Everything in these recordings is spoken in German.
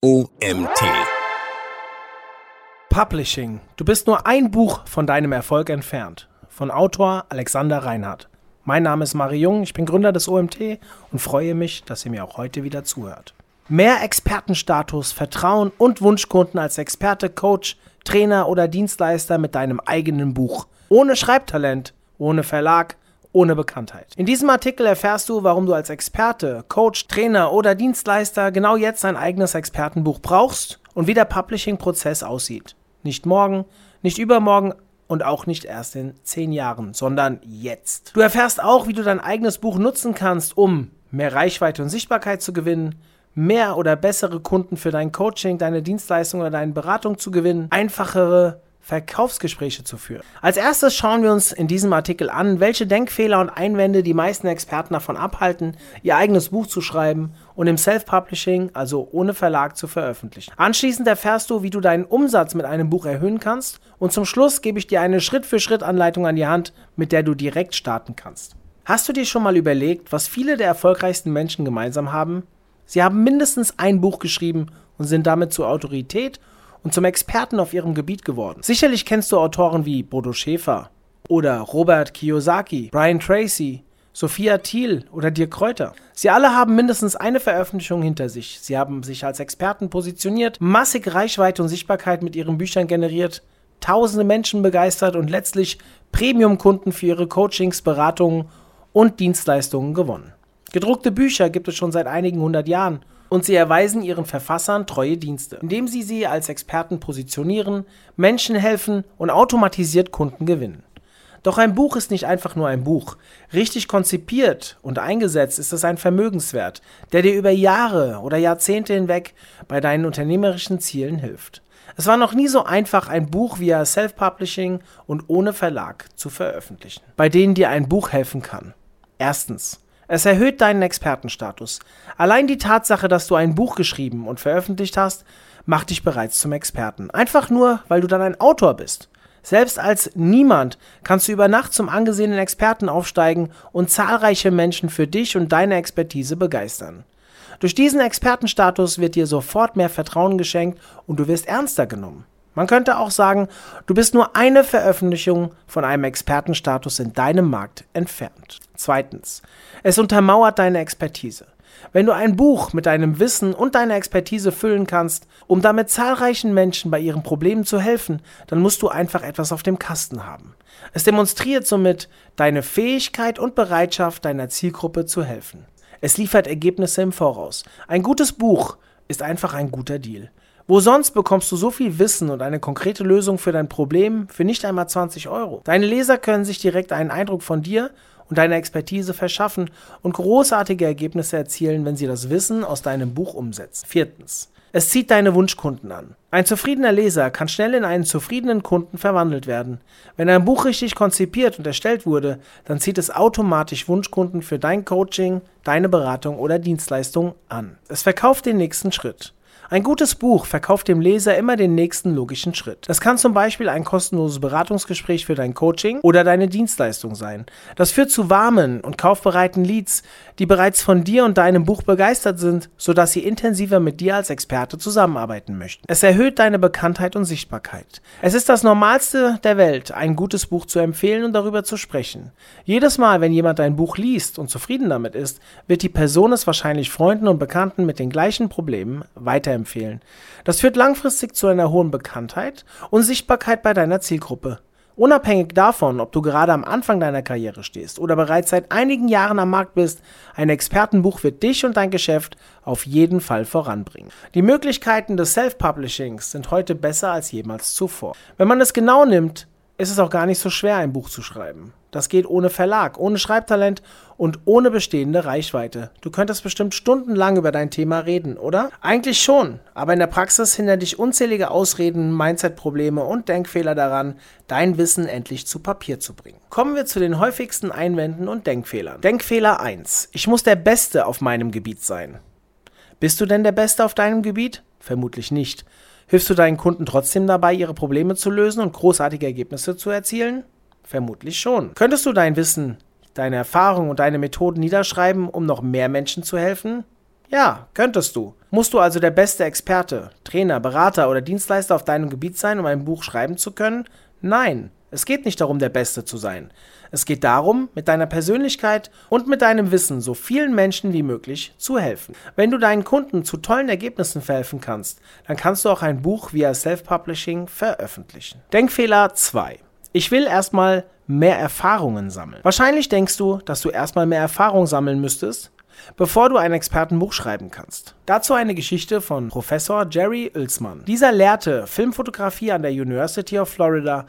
OMT. Publishing. Du bist nur ein Buch von deinem Erfolg entfernt. Von Autor Alexander Reinhardt. Mein Name ist Mari Jung, ich bin Gründer des OMT und freue mich, dass ihr mir auch heute wieder zuhört. Mehr Expertenstatus, Vertrauen und Wunschkunden als Experte, Coach, Trainer oder Dienstleister mit deinem eigenen Buch. Ohne Schreibtalent, ohne Verlag, ohne Bekanntheit. In diesem Artikel erfährst du, warum du als Experte, Coach, Trainer oder Dienstleister genau jetzt ein eigenes Expertenbuch brauchst und wie der Publishing-Prozess aussieht. Nicht morgen, nicht übermorgen und auch nicht erst in zehn Jahren, sondern jetzt. Du erfährst auch, wie du dein eigenes Buch nutzen kannst, um mehr Reichweite und Sichtbarkeit zu gewinnen, mehr oder bessere Kunden für dein Coaching, deine Dienstleistung oder deine Beratung zu gewinnen, einfachere Verkaufsgespräche zu führen. Als erstes schauen wir uns in diesem Artikel an, welche Denkfehler und Einwände die meisten Experten davon abhalten, ihr eigenes Buch zu schreiben und im Self-Publishing, also ohne Verlag, zu veröffentlichen. Anschließend erfährst du, wie du deinen Umsatz mit einem Buch erhöhen kannst und zum Schluss gebe ich dir eine Schritt-für-Schritt-Anleitung an die Hand, mit der du direkt starten kannst. Hast du dir schon mal überlegt, was viele der erfolgreichsten Menschen gemeinsam haben? Sie haben mindestens ein Buch geschrieben und sind damit zur Autorität und zum Experten auf ihrem Gebiet geworden. Sicherlich kennst du Autoren wie Bodo Schäfer oder Robert Kiyosaki, Brian Tracy, Sophia Thiel oder Dirk Kräuter. Sie alle haben mindestens eine Veröffentlichung hinter sich. Sie haben sich als Experten positioniert, massig Reichweite und Sichtbarkeit mit ihren Büchern generiert, tausende Menschen begeistert und letztlich Premium-Kunden für ihre Coachings, Beratungen und Dienstleistungen gewonnen. Gedruckte Bücher gibt es schon seit einigen hundert Jahren und sie erweisen ihren Verfassern treue Dienste, indem sie sie als Experten positionieren, Menschen helfen und automatisiert Kunden gewinnen. Doch ein Buch ist nicht einfach nur ein Buch. Richtig konzipiert und eingesetzt ist es ein Vermögenswert, der dir über Jahre oder Jahrzehnte hinweg bei deinen unternehmerischen Zielen hilft. Es war noch nie so einfach, ein Buch via Self-Publishing und ohne Verlag zu veröffentlichen, bei denen dir ein Buch helfen kann. Erstens. Es erhöht deinen Expertenstatus. Allein die Tatsache, dass du ein Buch geschrieben und veröffentlicht hast, macht dich bereits zum Experten. Einfach nur, weil du dann ein Autor bist. Selbst als niemand kannst du über Nacht zum angesehenen Experten aufsteigen und zahlreiche Menschen für dich und deine Expertise begeistern. Durch diesen Expertenstatus wird dir sofort mehr Vertrauen geschenkt und du wirst ernster genommen. Man könnte auch sagen, du bist nur eine Veröffentlichung von einem Expertenstatus in deinem Markt entfernt. Zweitens, es untermauert deine Expertise. Wenn du ein Buch mit deinem Wissen und deiner Expertise füllen kannst, um damit zahlreichen Menschen bei ihren Problemen zu helfen, dann musst du einfach etwas auf dem Kasten haben. Es demonstriert somit deine Fähigkeit und Bereitschaft, deiner Zielgruppe zu helfen. Es liefert Ergebnisse im Voraus. Ein gutes Buch ist einfach ein guter Deal. Wo sonst bekommst du so viel Wissen und eine konkrete Lösung für dein Problem für nicht einmal 20 Euro? Deine Leser können sich direkt einen Eindruck von dir und deiner Expertise verschaffen und großartige Ergebnisse erzielen, wenn sie das Wissen aus deinem Buch umsetzen. Viertens. Es zieht deine Wunschkunden an. Ein zufriedener Leser kann schnell in einen zufriedenen Kunden verwandelt werden. Wenn ein Buch richtig konzipiert und erstellt wurde, dann zieht es automatisch Wunschkunden für dein Coaching, deine Beratung oder Dienstleistung an. Es verkauft den nächsten Schritt. Ein gutes Buch verkauft dem Leser immer den nächsten logischen Schritt. Das kann zum Beispiel ein kostenloses Beratungsgespräch für dein Coaching oder deine Dienstleistung sein. Das führt zu warmen und kaufbereiten Leads, die bereits von dir und deinem Buch begeistert sind, sodass sie intensiver mit dir als Experte zusammenarbeiten möchten. Es erhöht deine Bekanntheit und Sichtbarkeit. Es ist das Normalste der Welt, ein gutes Buch zu empfehlen und darüber zu sprechen. Jedes Mal, wenn jemand dein Buch liest und zufrieden damit ist, wird die Person es wahrscheinlich Freunden und Bekannten mit den gleichen Problemen weiterempfehlen empfehlen. Das führt langfristig zu einer hohen Bekanntheit und Sichtbarkeit bei deiner Zielgruppe. Unabhängig davon, ob du gerade am Anfang deiner Karriere stehst oder bereits seit einigen Jahren am Markt bist, ein Expertenbuch wird dich und dein Geschäft auf jeden Fall voranbringen. Die Möglichkeiten des Self-Publishings sind heute besser als jemals zuvor. Wenn man es genau nimmt, ist es auch gar nicht so schwer, ein Buch zu schreiben. Das geht ohne Verlag, ohne Schreibtalent und ohne bestehende Reichweite. Du könntest bestimmt stundenlang über dein Thema reden, oder? Eigentlich schon, aber in der Praxis hindern dich unzählige Ausreden, Mindset-Probleme und Denkfehler daran, dein Wissen endlich zu Papier zu bringen. Kommen wir zu den häufigsten Einwänden und Denkfehlern. Denkfehler 1. Ich muss der Beste auf meinem Gebiet sein. Bist du denn der Beste auf deinem Gebiet? Vermutlich nicht. Hilfst du deinen Kunden trotzdem dabei, ihre Probleme zu lösen und großartige Ergebnisse zu erzielen? Vermutlich schon. Könntest du dein Wissen, deine Erfahrungen und deine Methoden niederschreiben, um noch mehr Menschen zu helfen? Ja, könntest du. Musst du also der beste Experte, Trainer, Berater oder Dienstleister auf deinem Gebiet sein, um ein Buch schreiben zu können? Nein. Es geht nicht darum, der Beste zu sein. Es geht darum, mit deiner Persönlichkeit und mit deinem Wissen so vielen Menschen wie möglich zu helfen. Wenn du deinen Kunden zu tollen Ergebnissen verhelfen kannst, dann kannst du auch ein Buch via Self-Publishing veröffentlichen. Denkfehler 2. Ich will erstmal mehr Erfahrungen sammeln. Wahrscheinlich denkst du, dass du erstmal mehr Erfahrung sammeln müsstest, bevor du ein Expertenbuch schreiben kannst. Dazu eine Geschichte von Professor Jerry Uelzmann. Dieser lehrte Filmfotografie an der University of Florida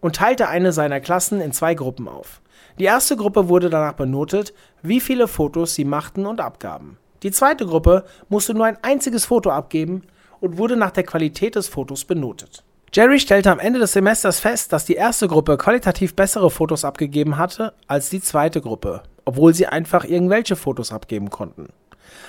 und teilte eine seiner Klassen in zwei Gruppen auf. Die erste Gruppe wurde danach benotet, wie viele Fotos sie machten und abgaben. Die zweite Gruppe musste nur ein einziges Foto abgeben und wurde nach der Qualität des Fotos benotet. Jerry stellte am Ende des Semesters fest, dass die erste Gruppe qualitativ bessere Fotos abgegeben hatte als die zweite Gruppe, obwohl sie einfach irgendwelche Fotos abgeben konnten.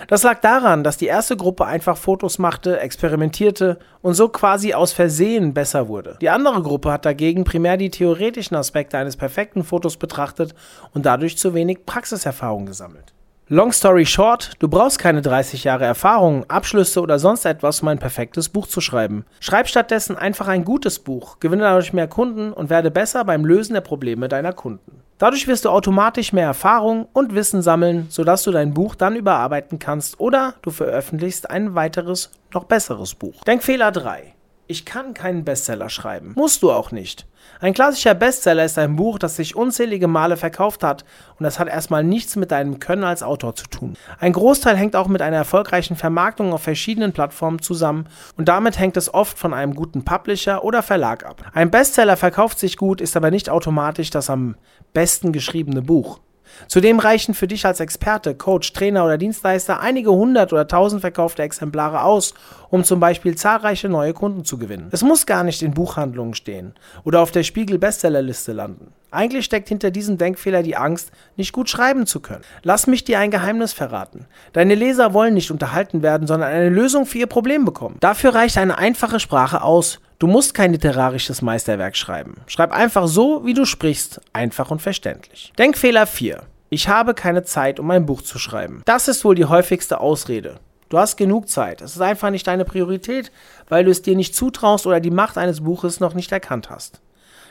Das lag daran, dass die erste Gruppe einfach Fotos machte, experimentierte und so quasi aus Versehen besser wurde. Die andere Gruppe hat dagegen primär die theoretischen Aspekte eines perfekten Fotos betrachtet und dadurch zu wenig Praxiserfahrung gesammelt. Long story short, du brauchst keine 30 Jahre Erfahrung, Abschlüsse oder sonst etwas, um ein perfektes Buch zu schreiben. Schreib stattdessen einfach ein gutes Buch, gewinne dadurch mehr Kunden und werde besser beim Lösen der Probleme deiner Kunden. Dadurch wirst du automatisch mehr Erfahrung und Wissen sammeln, sodass du dein Buch dann überarbeiten kannst oder du veröffentlichst ein weiteres, noch besseres Buch. Denkfehler 3. Ich kann keinen Bestseller schreiben. Musst du auch nicht. Ein klassischer Bestseller ist ein Buch, das sich unzählige Male verkauft hat und das hat erstmal nichts mit deinem Können als Autor zu tun. Ein Großteil hängt auch mit einer erfolgreichen Vermarktung auf verschiedenen Plattformen zusammen und damit hängt es oft von einem guten Publisher oder Verlag ab. Ein Bestseller verkauft sich gut, ist aber nicht automatisch das am besten geschriebene Buch. Zudem reichen für dich als Experte, Coach, Trainer oder Dienstleister einige hundert oder tausend verkaufte Exemplare aus, um zum Beispiel zahlreiche neue Kunden zu gewinnen. Es muss gar nicht in Buchhandlungen stehen oder auf der Spiegel Bestsellerliste landen. Eigentlich steckt hinter diesem Denkfehler die Angst, nicht gut schreiben zu können. Lass mich dir ein Geheimnis verraten. Deine Leser wollen nicht unterhalten werden, sondern eine Lösung für ihr Problem bekommen. Dafür reicht eine einfache Sprache aus. Du musst kein literarisches Meisterwerk schreiben. Schreib einfach so, wie du sprichst, einfach und verständlich. Denkfehler 4. Ich habe keine Zeit, um ein Buch zu schreiben. Das ist wohl die häufigste Ausrede. Du hast genug Zeit. Es ist einfach nicht deine Priorität, weil du es dir nicht zutraust oder die Macht eines Buches noch nicht erkannt hast.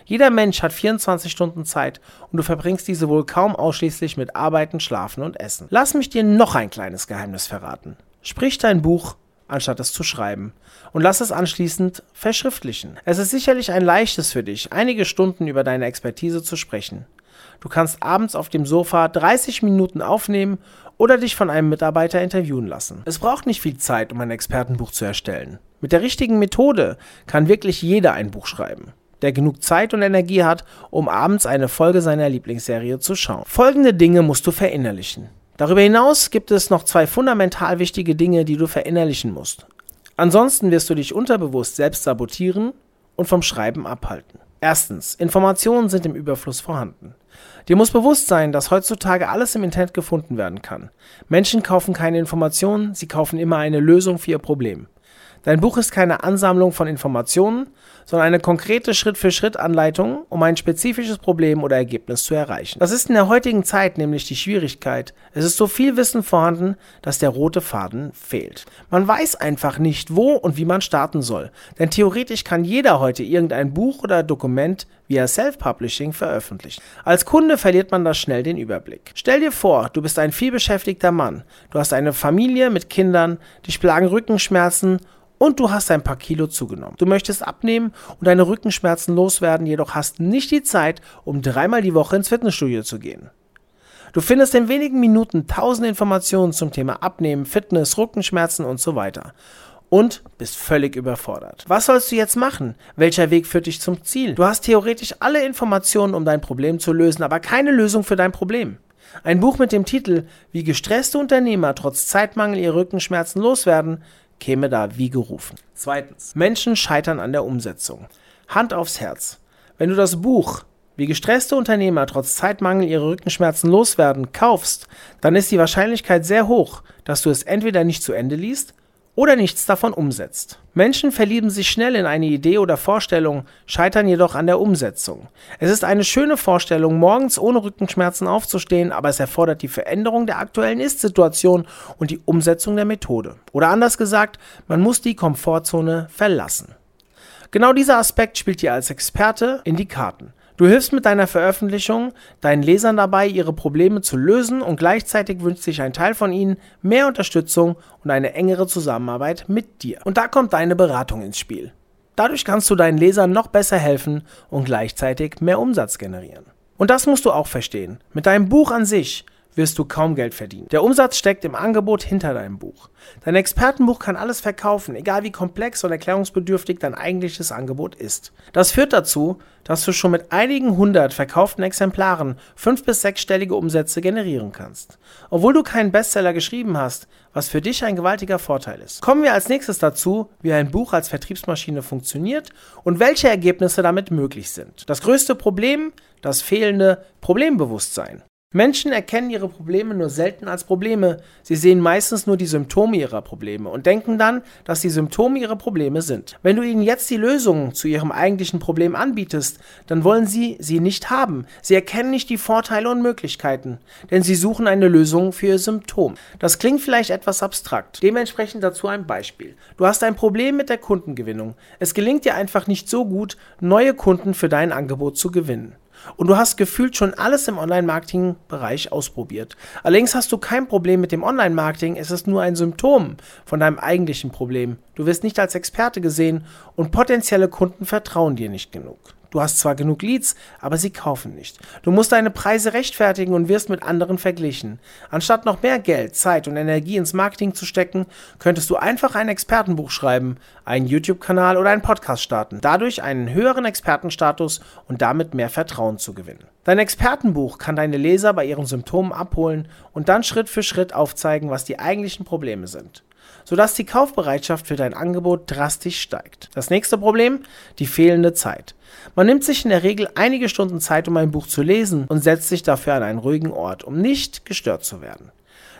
Jeder Mensch hat 24 Stunden Zeit und du verbringst diese wohl kaum ausschließlich mit Arbeiten, Schlafen und Essen. Lass mich dir noch ein kleines Geheimnis verraten. Sprich dein Buch, anstatt es zu schreiben. Und lass es anschließend verschriftlichen. Es ist sicherlich ein leichtes für dich, einige Stunden über deine Expertise zu sprechen. Du kannst abends auf dem Sofa 30 Minuten aufnehmen oder dich von einem Mitarbeiter interviewen lassen. Es braucht nicht viel Zeit, um ein Expertenbuch zu erstellen. Mit der richtigen Methode kann wirklich jeder ein Buch schreiben, der genug Zeit und Energie hat, um abends eine Folge seiner Lieblingsserie zu schauen. Folgende Dinge musst du verinnerlichen. Darüber hinaus gibt es noch zwei fundamental wichtige Dinge, die du verinnerlichen musst. Ansonsten wirst du dich unterbewusst selbst sabotieren und vom Schreiben abhalten. Erstens, Informationen sind im Überfluss vorhanden. Dir muss bewusst sein, dass heutzutage alles im Internet gefunden werden kann. Menschen kaufen keine Informationen, sie kaufen immer eine Lösung für ihr Problem. Dein Buch ist keine Ansammlung von Informationen, sondern eine konkrete Schritt-für-Schritt-Anleitung, um ein spezifisches Problem oder Ergebnis zu erreichen. Das ist in der heutigen Zeit nämlich die Schwierigkeit. Es ist so viel Wissen vorhanden, dass der rote Faden fehlt. Man weiß einfach nicht, wo und wie man starten soll. Denn theoretisch kann jeder heute irgendein Buch oder Dokument via Self-Publishing veröffentlichen. Als Kunde verliert man da schnell den Überblick. Stell dir vor, du bist ein vielbeschäftigter Mann. Du hast eine Familie mit Kindern, dich plagen Rückenschmerzen und du hast ein paar Kilo zugenommen. Du möchtest abnehmen und deine Rückenschmerzen loswerden, jedoch hast nicht die Zeit, um dreimal die Woche ins Fitnessstudio zu gehen. Du findest in wenigen Minuten tausende Informationen zum Thema Abnehmen, Fitness, Rückenschmerzen und so weiter. Und bist völlig überfordert. Was sollst du jetzt machen? Welcher Weg führt dich zum Ziel? Du hast theoretisch alle Informationen, um dein Problem zu lösen, aber keine Lösung für dein Problem. Ein Buch mit dem Titel Wie gestresste Unternehmer trotz Zeitmangel ihre Rückenschmerzen loswerden käme da wie gerufen. Zweitens. Menschen scheitern an der Umsetzung. Hand aufs Herz. Wenn du das Buch wie gestresste Unternehmer trotz Zeitmangel ihre Rückenschmerzen loswerden kaufst, dann ist die Wahrscheinlichkeit sehr hoch, dass du es entweder nicht zu Ende liest oder nichts davon umsetzt. Menschen verlieben sich schnell in eine Idee oder Vorstellung, scheitern jedoch an der Umsetzung. Es ist eine schöne Vorstellung, morgens ohne Rückenschmerzen aufzustehen, aber es erfordert die Veränderung der aktuellen Ist-Situation und die Umsetzung der Methode. Oder anders gesagt, man muss die Komfortzone verlassen. Genau dieser Aspekt spielt dir als Experte in die Karten. Du hilfst mit deiner Veröffentlichung deinen Lesern dabei, ihre Probleme zu lösen und gleichzeitig wünscht sich ein Teil von ihnen mehr Unterstützung und eine engere Zusammenarbeit mit dir. Und da kommt deine Beratung ins Spiel. Dadurch kannst du deinen Lesern noch besser helfen und gleichzeitig mehr Umsatz generieren. Und das musst du auch verstehen. Mit deinem Buch an sich wirst du kaum Geld verdienen. Der Umsatz steckt im Angebot hinter deinem Buch. Dein Expertenbuch kann alles verkaufen, egal wie komplex und erklärungsbedürftig dein eigentliches Angebot ist. Das führt dazu, dass du schon mit einigen hundert verkauften Exemplaren fünf- bis sechsstellige Umsätze generieren kannst. Obwohl du keinen Bestseller geschrieben hast, was für dich ein gewaltiger Vorteil ist. Kommen wir als nächstes dazu, wie ein Buch als Vertriebsmaschine funktioniert und welche Ergebnisse damit möglich sind. Das größte Problem, das fehlende Problembewusstsein. Menschen erkennen ihre Probleme nur selten als Probleme. Sie sehen meistens nur die Symptome ihrer Probleme und denken dann, dass die Symptome ihre Probleme sind. Wenn du ihnen jetzt die Lösung zu ihrem eigentlichen Problem anbietest, dann wollen sie sie nicht haben. Sie erkennen nicht die Vorteile und Möglichkeiten, denn sie suchen eine Lösung für ihr Symptom. Das klingt vielleicht etwas abstrakt. Dementsprechend dazu ein Beispiel. Du hast ein Problem mit der Kundengewinnung. Es gelingt dir einfach nicht so gut, neue Kunden für dein Angebot zu gewinnen. Und du hast gefühlt schon alles im Online-Marketing-Bereich ausprobiert. Allerdings hast du kein Problem mit dem Online-Marketing, es ist nur ein Symptom von deinem eigentlichen Problem. Du wirst nicht als Experte gesehen und potenzielle Kunden vertrauen dir nicht genug. Du hast zwar genug Leads, aber sie kaufen nicht. Du musst deine Preise rechtfertigen und wirst mit anderen verglichen. Anstatt noch mehr Geld, Zeit und Energie ins Marketing zu stecken, könntest du einfach ein Expertenbuch schreiben, einen YouTube-Kanal oder einen Podcast starten, dadurch einen höheren Expertenstatus und damit mehr Vertrauen zu gewinnen. Dein Expertenbuch kann deine Leser bei ihren Symptomen abholen und dann Schritt für Schritt aufzeigen, was die eigentlichen Probleme sind sodass die Kaufbereitschaft für dein Angebot drastisch steigt. Das nächste Problem, die fehlende Zeit. Man nimmt sich in der Regel einige Stunden Zeit, um ein Buch zu lesen und setzt sich dafür an einen ruhigen Ort, um nicht gestört zu werden.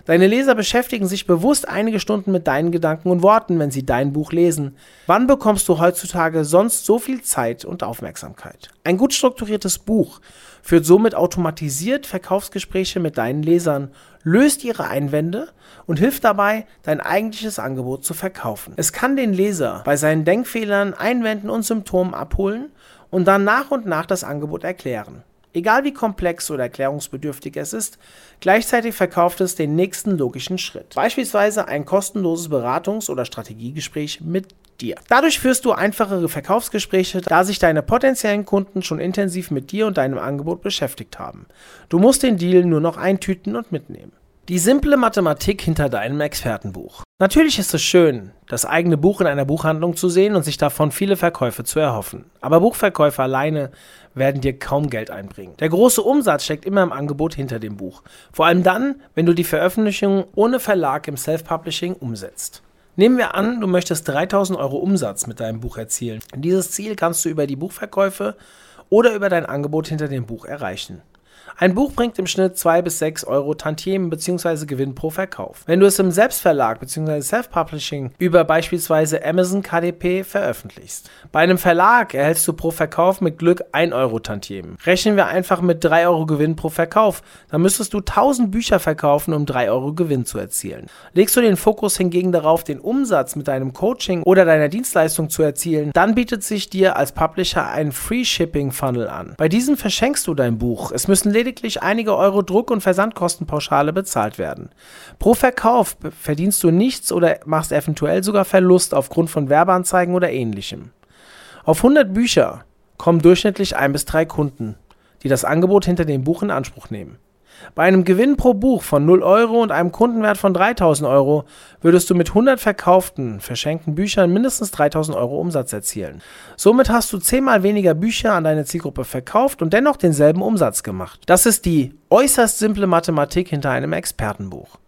Deine Leser beschäftigen sich bewusst einige Stunden mit deinen Gedanken und Worten, wenn sie dein Buch lesen. Wann bekommst du heutzutage sonst so viel Zeit und Aufmerksamkeit? Ein gut strukturiertes Buch führt somit automatisiert Verkaufsgespräche mit deinen Lesern, löst ihre Einwände und hilft dabei, dein eigentliches Angebot zu verkaufen. Es kann den Leser bei seinen Denkfehlern, Einwänden und Symptomen abholen und dann nach und nach das Angebot erklären. Egal wie komplex oder erklärungsbedürftig es ist, gleichzeitig verkauft es den nächsten logischen Schritt. Beispielsweise ein kostenloses Beratungs- oder Strategiegespräch mit dir. Dadurch führst du einfachere Verkaufsgespräche, da sich deine potenziellen Kunden schon intensiv mit dir und deinem Angebot beschäftigt haben. Du musst den Deal nur noch eintüten und mitnehmen. Die simple Mathematik hinter deinem Expertenbuch. Natürlich ist es schön, das eigene Buch in einer Buchhandlung zu sehen und sich davon viele Verkäufe zu erhoffen. Aber Buchverkäufe alleine werden dir kaum Geld einbringen. Der große Umsatz steckt immer im Angebot hinter dem Buch. Vor allem dann, wenn du die Veröffentlichung ohne Verlag im Self-Publishing umsetzt. Nehmen wir an, du möchtest 3000 Euro Umsatz mit deinem Buch erzielen. Dieses Ziel kannst du über die Buchverkäufe oder über dein Angebot hinter dem Buch erreichen. Ein Buch bringt im Schnitt 2 bis 6 Euro Tantiemen bzw. Gewinn pro Verkauf. Wenn du es im Selbstverlag bzw. Self-Publishing über beispielsweise Amazon KDP veröffentlichst. Bei einem Verlag erhältst du pro Verkauf mit Glück 1 Euro Tantiemen. Rechnen wir einfach mit 3 Euro Gewinn pro Verkauf, dann müsstest du 1000 Bücher verkaufen, um 3 Euro Gewinn zu erzielen. Legst du den Fokus hingegen darauf, den Umsatz mit deinem Coaching oder deiner Dienstleistung zu erzielen, dann bietet sich dir als Publisher ein Free Shipping Funnel an. Bei diesem verschenkst du dein Buch. Es müssen lediglich einige Euro Druck- und Versandkostenpauschale bezahlt werden. Pro Verkauf verdienst du nichts oder machst eventuell sogar Verlust aufgrund von Werbeanzeigen oder ähnlichem. Auf 100 Bücher kommen durchschnittlich ein bis drei Kunden, die das Angebot hinter dem Buch in Anspruch nehmen. Bei einem Gewinn pro Buch von 0 Euro und einem Kundenwert von 3000 Euro würdest du mit 100 verkauften, verschenkten Büchern mindestens 3000 Euro Umsatz erzielen. Somit hast du zehnmal weniger Bücher an deine Zielgruppe verkauft und dennoch denselben Umsatz gemacht. Das ist die äußerst simple Mathematik hinter einem Expertenbuch.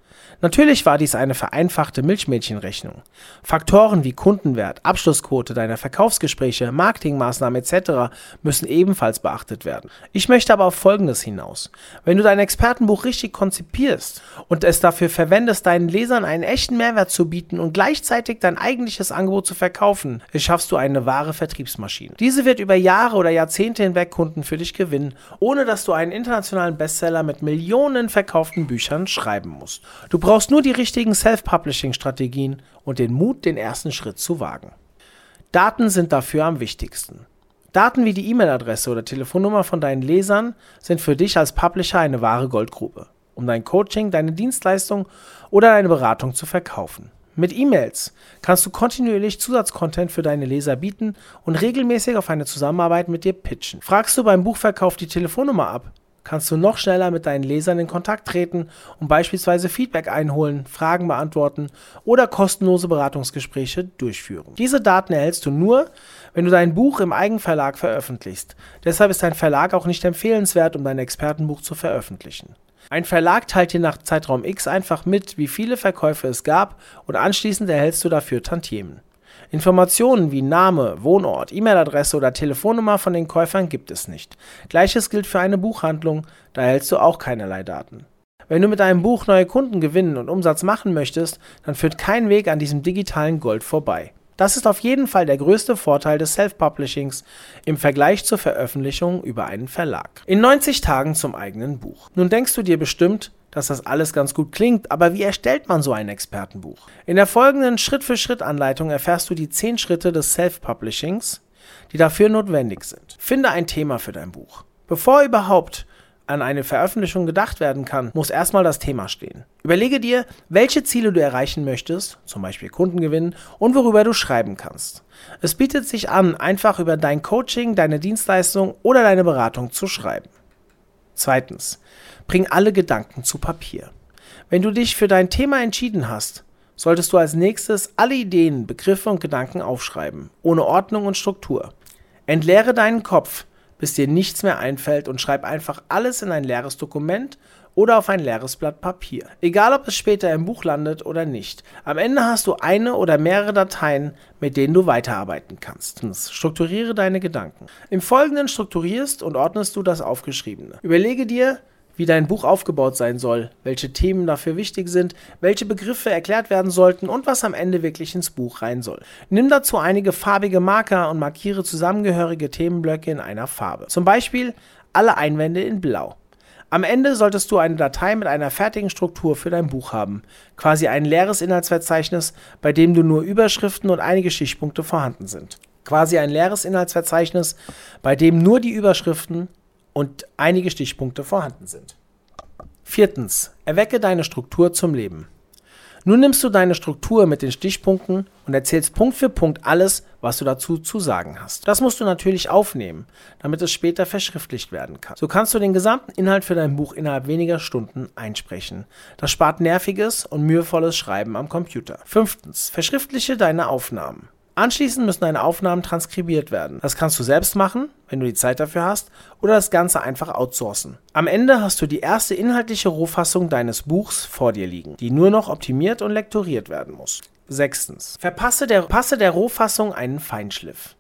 Natürlich war dies eine vereinfachte Milchmädchenrechnung. Faktoren wie Kundenwert, Abschlussquote deiner Verkaufsgespräche, Marketingmaßnahmen etc. müssen ebenfalls beachtet werden. Ich möchte aber auf Folgendes hinaus. Wenn du dein Expertenbuch richtig konzipierst und es dafür verwendest, deinen Lesern einen echten Mehrwert zu bieten und gleichzeitig dein eigentliches Angebot zu verkaufen, schaffst du eine wahre Vertriebsmaschine. Diese wird über Jahre oder Jahrzehnte hinweg Kunden für dich gewinnen, ohne dass du einen internationalen Bestseller mit Millionen verkauften Büchern schreiben musst. Du brauchst nur die richtigen Self-Publishing-Strategien und den Mut, den ersten Schritt zu wagen. Daten sind dafür am wichtigsten. Daten wie die E-Mail-Adresse oder Telefonnummer von deinen Lesern sind für dich als Publisher eine wahre Goldgrube, um dein Coaching, deine Dienstleistung oder deine Beratung zu verkaufen. Mit E-Mails kannst du kontinuierlich Zusatzcontent für deine Leser bieten und regelmäßig auf eine Zusammenarbeit mit dir pitchen. Fragst du beim Buchverkauf die Telefonnummer ab, kannst du noch schneller mit deinen Lesern in Kontakt treten und beispielsweise Feedback einholen, Fragen beantworten oder kostenlose Beratungsgespräche durchführen. Diese Daten erhältst du nur, wenn du dein Buch im Eigenverlag veröffentlichst. Deshalb ist dein Verlag auch nicht empfehlenswert, um dein Expertenbuch zu veröffentlichen. Ein Verlag teilt dir nach Zeitraum X einfach mit, wie viele Verkäufe es gab und anschließend erhältst du dafür Tantiemen. Informationen wie Name, Wohnort, E-Mail-Adresse oder Telefonnummer von den Käufern gibt es nicht. Gleiches gilt für eine Buchhandlung, da erhältst du auch keinerlei Daten. Wenn du mit deinem Buch neue Kunden gewinnen und Umsatz machen möchtest, dann führt kein Weg an diesem digitalen Gold vorbei. Das ist auf jeden Fall der größte Vorteil des Self-Publishings im Vergleich zur Veröffentlichung über einen Verlag. In 90 Tagen zum eigenen Buch. Nun denkst du dir bestimmt, dass das alles ganz gut klingt, aber wie erstellt man so ein Expertenbuch? In der folgenden Schritt-für-Schritt-Anleitung erfährst du die 10 Schritte des Self-Publishings, die dafür notwendig sind. Finde ein Thema für dein Buch. Bevor überhaupt an eine Veröffentlichung gedacht werden kann, muss erstmal das Thema stehen. Überlege dir, welche Ziele du erreichen möchtest, zum Beispiel Kunden gewinnen, und worüber du schreiben kannst. Es bietet sich an, einfach über dein Coaching, deine Dienstleistung oder deine Beratung zu schreiben. Zweitens, bring alle Gedanken zu Papier. Wenn du dich für dein Thema entschieden hast, solltest du als nächstes alle Ideen, Begriffe und Gedanken aufschreiben, ohne Ordnung und Struktur. Entleere deinen Kopf, bis dir nichts mehr einfällt und schreib einfach alles in ein leeres Dokument oder auf ein leeres Blatt Papier. Egal, ob es später im Buch landet oder nicht. Am Ende hast du eine oder mehrere Dateien, mit denen du weiterarbeiten kannst. Strukturiere deine Gedanken. Im Folgenden strukturierst und ordnest du das Aufgeschriebene. Überlege dir, wie dein Buch aufgebaut sein soll, welche Themen dafür wichtig sind, welche Begriffe erklärt werden sollten und was am Ende wirklich ins Buch rein soll. Nimm dazu einige farbige Marker und markiere zusammengehörige Themenblöcke in einer Farbe. Zum Beispiel alle Einwände in Blau. Am Ende solltest du eine Datei mit einer fertigen Struktur für dein Buch haben, quasi ein leeres Inhaltsverzeichnis, bei dem du nur Überschriften und einige Stichpunkte vorhanden sind. Quasi ein leeres Inhaltsverzeichnis, bei dem nur die Überschriften und einige Stichpunkte vorhanden sind. Viertens. Erwecke deine Struktur zum Leben. Nun nimmst du deine Struktur mit den Stichpunkten und erzählst Punkt für Punkt alles, was du dazu zu sagen hast. Das musst du natürlich aufnehmen, damit es später verschriftlicht werden kann. So kannst du den gesamten Inhalt für dein Buch innerhalb weniger Stunden einsprechen. Das spart nerviges und mühevolles Schreiben am Computer. Fünftens. Verschriftliche deine Aufnahmen. Anschließend müssen deine Aufnahmen transkribiert werden. Das kannst du selbst machen, wenn du die Zeit dafür hast, oder das Ganze einfach outsourcen. Am Ende hast du die erste inhaltliche Rohfassung deines Buchs vor dir liegen, die nur noch optimiert und lektoriert werden muss. Sechstens. Verpasse der, passe der Rohfassung einen Feinschliff.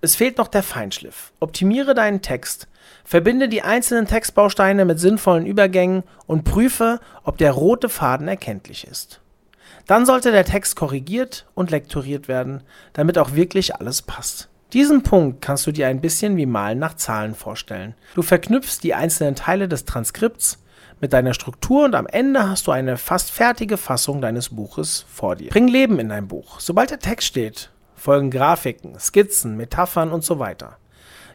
Es fehlt noch der Feinschliff. Optimiere deinen Text. Verbinde die einzelnen Textbausteine mit sinnvollen Übergängen und prüfe, ob der rote Faden erkenntlich ist. Dann sollte der Text korrigiert und lektoriert werden, damit auch wirklich alles passt. Diesen Punkt kannst du dir ein bisschen wie Malen nach Zahlen vorstellen. Du verknüpfst die einzelnen Teile des Transkripts mit deiner Struktur und am Ende hast du eine fast fertige Fassung deines Buches vor dir. Bring Leben in dein Buch. Sobald der Text steht, folgen Grafiken, Skizzen, Metaphern und so weiter.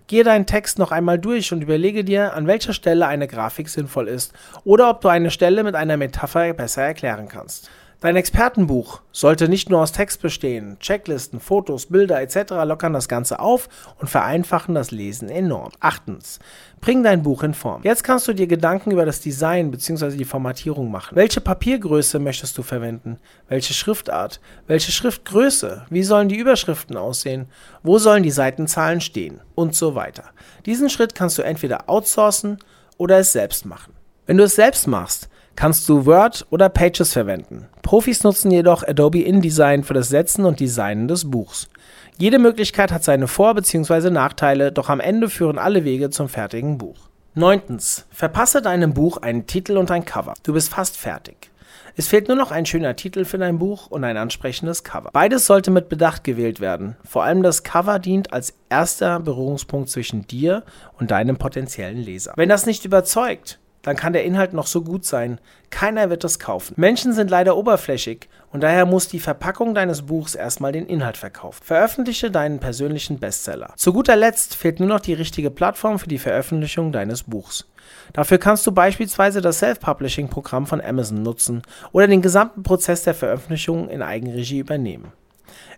Gehe deinen Text noch einmal durch und überlege dir, an welcher Stelle eine Grafik sinnvoll ist oder ob du eine Stelle mit einer Metapher besser erklären kannst. Dein Expertenbuch sollte nicht nur aus Text bestehen. Checklisten, Fotos, Bilder etc. lockern das Ganze auf und vereinfachen das Lesen enorm. Achtens. Bring dein Buch in Form. Jetzt kannst du dir Gedanken über das Design bzw. die Formatierung machen. Welche Papiergröße möchtest du verwenden? Welche Schriftart? Welche Schriftgröße? Wie sollen die Überschriften aussehen? Wo sollen die Seitenzahlen stehen? Und so weiter. Diesen Schritt kannst du entweder outsourcen oder es selbst machen. Wenn du es selbst machst, kannst du Word oder Pages verwenden. Profis nutzen jedoch Adobe InDesign für das Setzen und Designen des Buchs. Jede Möglichkeit hat seine Vor- bzw. Nachteile, doch am Ende führen alle Wege zum fertigen Buch. 9. Verpasse deinem Buch einen Titel und ein Cover. Du bist fast fertig. Es fehlt nur noch ein schöner Titel für dein Buch und ein ansprechendes Cover. Beides sollte mit Bedacht gewählt werden. Vor allem das Cover dient als erster Berührungspunkt zwischen dir und deinem potenziellen Leser. Wenn das nicht überzeugt, dann kann der Inhalt noch so gut sein. Keiner wird es kaufen. Menschen sind leider oberflächig und daher muss die Verpackung deines Buchs erstmal den Inhalt verkaufen. Veröffentliche deinen persönlichen Bestseller. Zu guter Letzt fehlt nur noch die richtige Plattform für die Veröffentlichung deines Buchs. Dafür kannst du beispielsweise das Self-Publishing-Programm von Amazon nutzen oder den gesamten Prozess der Veröffentlichung in Eigenregie übernehmen.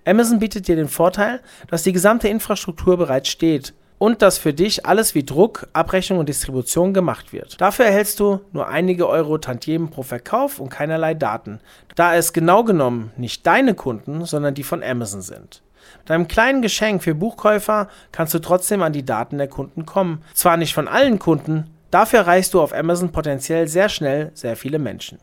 Amazon bietet dir den Vorteil, dass die gesamte Infrastruktur bereits steht und dass für dich alles wie Druck, Abrechnung und Distribution gemacht wird. Dafür erhältst du nur einige Euro Tantiemen pro Verkauf und keinerlei Daten, da es genau genommen nicht deine Kunden, sondern die von Amazon sind. Mit einem kleinen Geschenk für Buchkäufer kannst du trotzdem an die Daten der Kunden kommen. Zwar nicht von allen Kunden, dafür erreichst du auf Amazon potenziell sehr schnell sehr viele Menschen.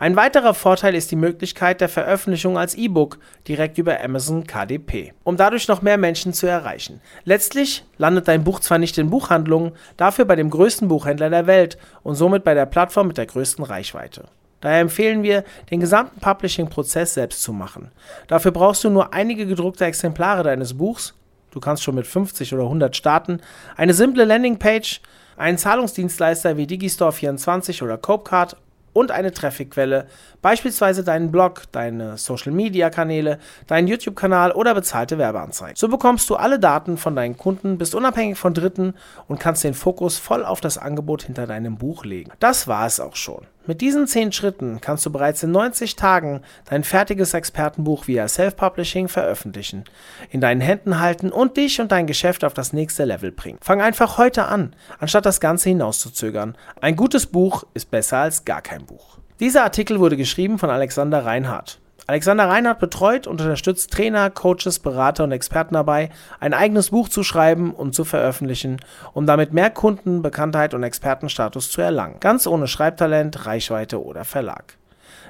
Ein weiterer Vorteil ist die Möglichkeit der Veröffentlichung als E-Book direkt über Amazon KDP, um dadurch noch mehr Menschen zu erreichen. Letztlich landet dein Buch zwar nicht in Buchhandlungen, dafür bei dem größten Buchhändler der Welt und somit bei der Plattform mit der größten Reichweite. Daher empfehlen wir, den gesamten Publishing-Prozess selbst zu machen. Dafür brauchst du nur einige gedruckte Exemplare deines Buchs, du kannst schon mit 50 oder 100 starten, eine simple Landingpage, einen Zahlungsdienstleister wie Digistore24 oder Copecard und eine Trafficquelle, beispielsweise deinen Blog, deine Social Media Kanäle, deinen YouTube-Kanal oder bezahlte Werbeanzeigen. So bekommst du alle Daten von deinen Kunden, bist unabhängig von Dritten und kannst den Fokus voll auf das Angebot hinter deinem Buch legen. Das war es auch schon. Mit diesen 10 Schritten kannst du bereits in 90 Tagen dein fertiges Expertenbuch via Self-Publishing veröffentlichen, in deinen Händen halten und dich und dein Geschäft auf das nächste Level bringen. Fang einfach heute an, anstatt das Ganze hinauszuzögern. Ein gutes Buch ist besser als gar kein Buch. Dieser Artikel wurde geschrieben von Alexander Reinhardt. Alexander Reinhardt betreut und unterstützt Trainer, Coaches, Berater und Experten dabei, ein eigenes Buch zu schreiben und zu veröffentlichen, um damit mehr Kunden, Bekanntheit und Expertenstatus zu erlangen. Ganz ohne Schreibtalent, Reichweite oder Verlag.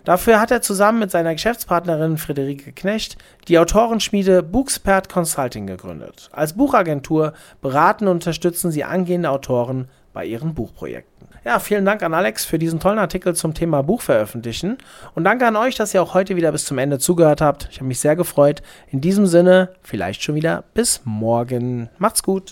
Dafür hat er zusammen mit seiner Geschäftspartnerin Friederike Knecht die Autorenschmiede Bookspert Consulting gegründet. Als Buchagentur beraten und unterstützen sie angehende Autoren bei ihren Buchprojekten. Ja, vielen Dank an Alex für diesen tollen Artikel zum Thema Buch veröffentlichen und danke an euch, dass ihr auch heute wieder bis zum Ende zugehört habt. Ich habe mich sehr gefreut. In diesem Sinne, vielleicht schon wieder bis morgen. Macht's gut.